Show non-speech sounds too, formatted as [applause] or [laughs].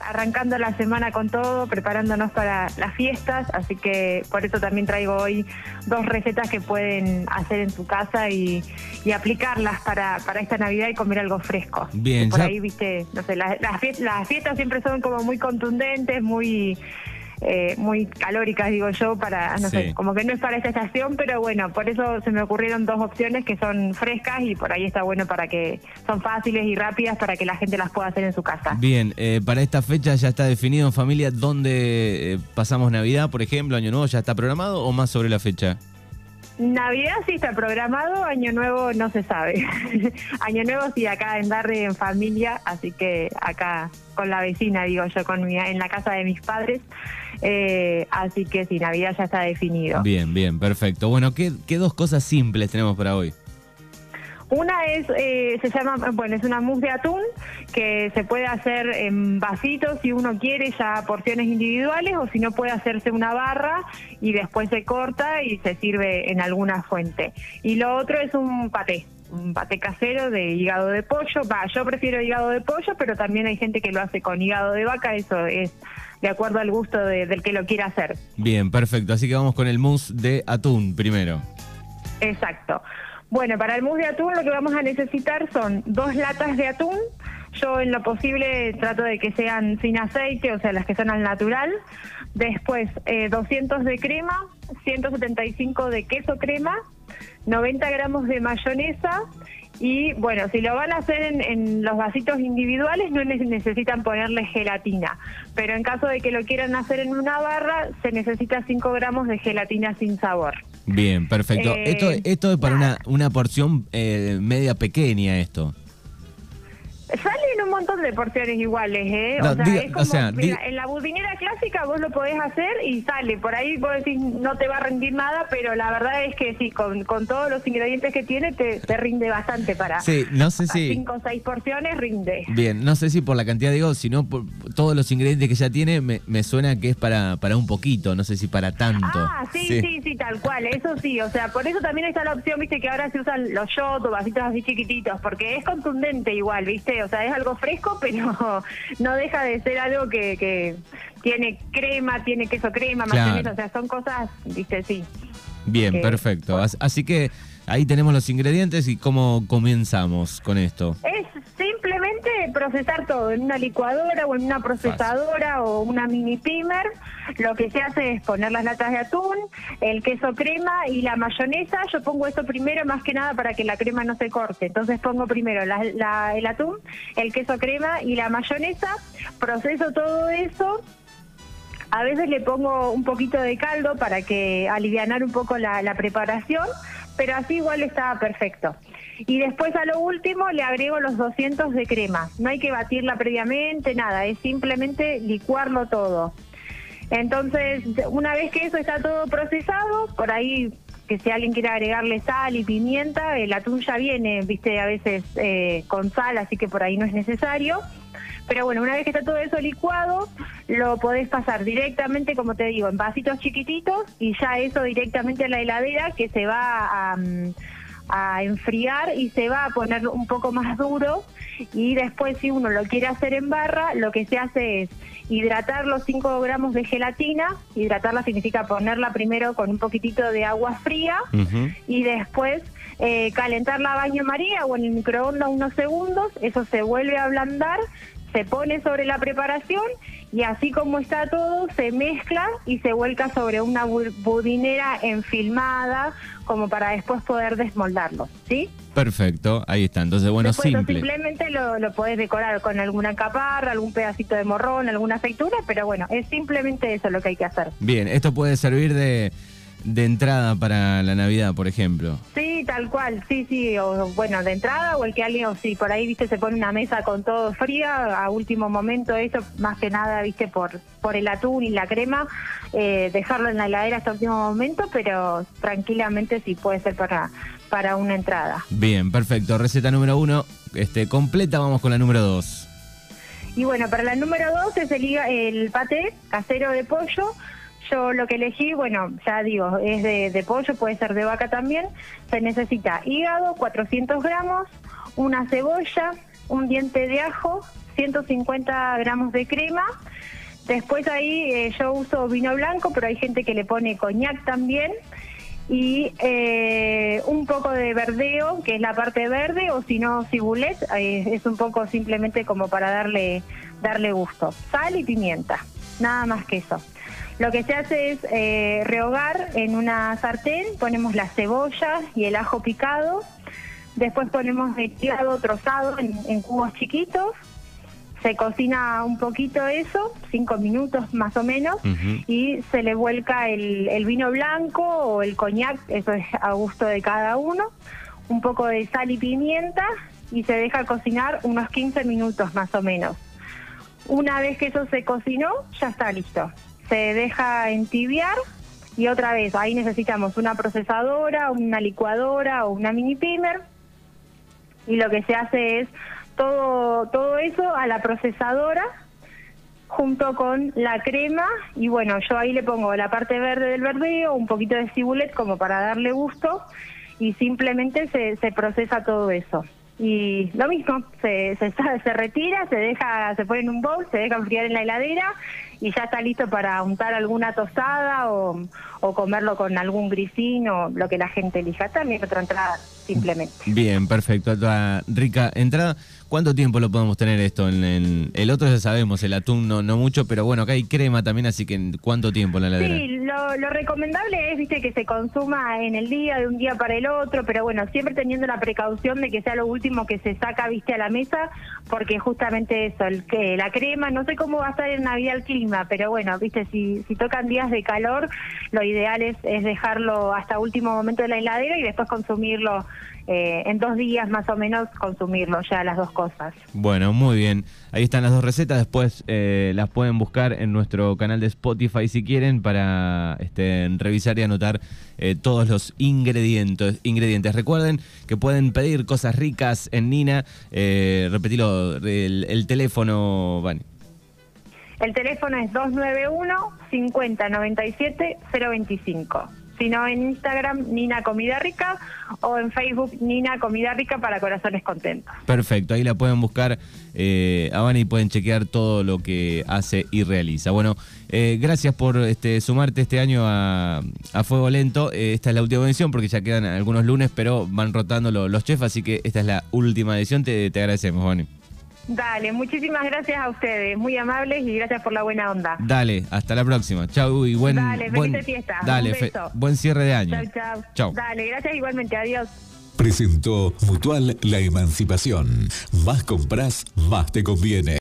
Arrancando la semana con todo, preparándonos para las fiestas, así que por eso también traigo hoy dos recetas que pueden hacer en su casa y, aplicarlas para, para esta Navidad y comer algo fresco. Bien, por ahí, viste, no sé, las, las fiestas siempre son como muy contundentes, muy eh, muy calóricas, digo yo, para, no sé, como que no es para esta estación, pero bueno, por eso se me ocurrieron dos opciones que son frescas y por ahí está bueno para que son fáciles y rápidas para que la gente las pueda hacer en su casa. Bien, eh, para esta fecha ya está definido en familia dónde eh, pasamos Navidad, por ejemplo, Año Nuevo, ¿ya está programado o más sobre la fecha? Navidad sí está programado, Año Nuevo no se sabe. [laughs] Año Nuevo sí acá en Darre en familia, así que acá con la vecina, digo yo, con mi, en la casa de mis padres. Eh, así que sí, Navidad ya está definido. Bien, bien, perfecto. Bueno, ¿qué, qué dos cosas simples tenemos para hoy? Una es, eh, se llama, bueno, es una mousse de atún que se puede hacer en vasitos si uno quiere, ya porciones individuales, o si no puede hacerse una barra y después se corta y se sirve en alguna fuente. Y lo otro es un paté, un paté casero de hígado de pollo. Va, yo prefiero hígado de pollo, pero también hay gente que lo hace con hígado de vaca, eso es de acuerdo al gusto del que lo quiera hacer. Bien, perfecto. Así que vamos con el mousse de atún primero. Exacto. Bueno, para el mousse de atún lo que vamos a necesitar son dos latas de atún. Yo en lo posible trato de que sean sin aceite, o sea, las que son al natural. Después, 200 eh, de crema, 175 de queso crema, 90 gramos de mayonesa y bueno, si lo van a hacer en, los vasitos individuales no necesitan ponerle gelatina, pero en caso de que lo quieran hacer en una barra se necesita 5 gramos de gelatina sin sabor. Bien, perfecto. esto, eh, esto es para una, una porción eh, media pequeña esto. Salen un montón de porciones iguales, ¿eh? o sea, es como, mira, en la budinera clásica vos lo podés hacer y sale. Por ahí vos decís, no te va a rendir nada, pero la verdad es que sí, con, con todos los ingredientes que tiene, te, te rinde bastante para. Sí, no sé si. Cinco o seis porciones rinde. Bien, no sé si por la cantidad, digo, sino por todos los ingredientes que ya tiene, me, me suena que es para, para un poquito, no sé si para tanto. Ah, sí, sí, sí, tal cual, eso sí. O sea, por eso también está la opción, viste, que ahora se usan los shots o vasitos así chiquititos, porque es contundente igual, viste o sea, es algo fresco, [laughs] pero no deja de ser algo que, que tiene crema, tiene queso crema, mayonesa, o sea, son cosas, viste, sí. Bien, perfecto. Así que ahí tenemos los ingredientes y cómo comenzamos con esto. Procesar todo en una licuadora o en una procesadora o una mini pimer. Lo que se hace es poner las latas de atún, el queso crema y la mayonesa. Yo pongo eso primero más que nada para que la crema no se corte. Entonces pongo primero el atún, el queso crema y la mayonesa. Proceso todo eso a veces le pongo un poquito de caldo para que alivianar un poco la, la preparación pero así igual está perfecto. Y después a lo último le agrego los 200 de crema. No hay que batirla previamente, nada, es simplemente licuarlo todo. Entonces, una vez que eso está todo procesado, por ahí que si alguien quiere agregarle sal y pimienta, el atún ya viene, viste, a veces eh, con sal, así que por ahí no es necesario. Pero bueno, una vez que está todo eso licuado, lo podés pasar directamente, como te digo, en vasitos chiquititos y ya eso directamente a la heladera que se va a, mm, a enfriar y se va a poner un poco más duro. Y después si uno lo quiere hacer en barra, lo que se hace es hidratar los 5 gramos de gelatina, hidratarla significa ponerla primero con un poquitito de agua fría y después eh, calentarla a baño María o en el microondas unos segundos, eso se vuelve a ablandar, se pone sobre la preparación y así como está todo, se mezcla y se vuelca sobre una budinera enfilmada como para después poder desmoldarlo, ¿sí? Perfecto, ahí está. Entonces, bueno, simple. Simplemente lo, lo podés decorar con alguna caparra, algún pedacito de morrón, alguna feitura, pero bueno, es simplemente eso lo que hay que hacer. Bien, esto puede servir de de entrada para la Navidad, por ejemplo. Sí, tal cual, sí, sí, o bueno, de entrada o el que alguien, o sí, por ahí, viste, se pone una mesa con todo fría, a último momento eso, más que nada, viste, por, por el atún y la crema, eh, dejarlo en la heladera hasta último momento, pero tranquilamente sí puede ser para, para una entrada. Bien, perfecto, receta número uno, este, completa, vamos con la número dos. Y bueno, para la número dos es el, el paté casero de pollo, yo lo que elegí, bueno, ya digo, es de, pollo, puede ser de vaca también. Se necesita hígado, 400 gramos, una cebolla, un diente de ajo, 150 gramos de crema. Después ahí eh, yo uso vino blanco, pero hay gente que le pone coñac también. Y eh, un poco de verdeo, que es la parte verde, o si no, cibulet, eh, es un poco simplemente como para darle, darle gusto. Sal y pimienta, nada más que eso. Lo que se hace es rehogar en una sartén, ponemos la cebolla y el ajo picado, después ponemos el trozado en cubos chiquitos, se cocina un poquito eso, cinco minutos más o menos, y se le vuelca el, vino blanco o el coñac, eso es a gusto de cada uno, un poco de sal y pimienta y se deja cocinar unos 15 minutos más o menos. Una vez que eso se cocinó, ya está listo. Se deja entibiar y otra vez, ahí necesitamos una procesadora, una licuadora o una mini pimer. Y lo que se hace es todo, todo eso a la procesadora junto con la crema y bueno, yo ahí le pongo la parte verde del verdeo, un poquito de cibulet como para darle gusto y simplemente se, se procesa todo eso. Y lo mismo, se, [laughs] se, retira, se deja, se pone en un bowl, se deja enfriar en la heladera y ya está listo para untar alguna tostada o, comerlo con algún grisín o lo que la gente elija. También otra entrada, simplemente. Bien, perfecto. Rica entrada. ¿Cuánto tiempo lo podemos tener esto? En, el otro ya sabemos, el atún no, no mucho, pero bueno, acá hay crema también, así que ¿cuánto tiempo la heladera? Sí, lo, recomendable es, viste, que se consuma en el día, de un día para el otro, pero bueno, siempre teniendo la precaución de que sea lo último que se saca, viste, a la mesa, porque justamente eso, el, que la crema, no sé cómo va a estar en Navidad el clima, pero bueno, viste, si, si tocan días de calor, lo ideal es, es dejarlo hasta último momento de la heladera y después consumirlo eh, en dos días más o menos consumirlo ya las dos cosas. Bueno, muy bien. Ahí están las dos recetas. Después eh, las pueden buscar en nuestro canal de Spotify si quieren para este, revisar y anotar eh, todos los ingredientes. ingredientes. Recuerden que pueden pedir cosas ricas en Nina. repetilo, el, el teléfono, Vani. El teléfono es 291 5097 025 sino en Instagram Nina Comida Rica o en Facebook Nina Comida Rica para Corazones Contentos. Perfecto, ahí la pueden buscar eh, a y pueden chequear todo lo que hace y realiza. Bueno, eh, gracias por este, sumarte este año a, Fuego Lento. Eh, esta es la última edición porque ya quedan algunos lunes, pero van rotando los chefs, así que esta es la última edición. Te, te agradecemos, Vani. Dale, muchísimas gracias a ustedes, muy amables y gracias por la buena onda. Dale, hasta la próxima. Chau y buen Dale, buen, fiesta. Dale, buen cierre de año. Chau, chau. Dale, gracias igualmente, adiós. Presentó Mutual La Emancipación. Más compras, más te conviene.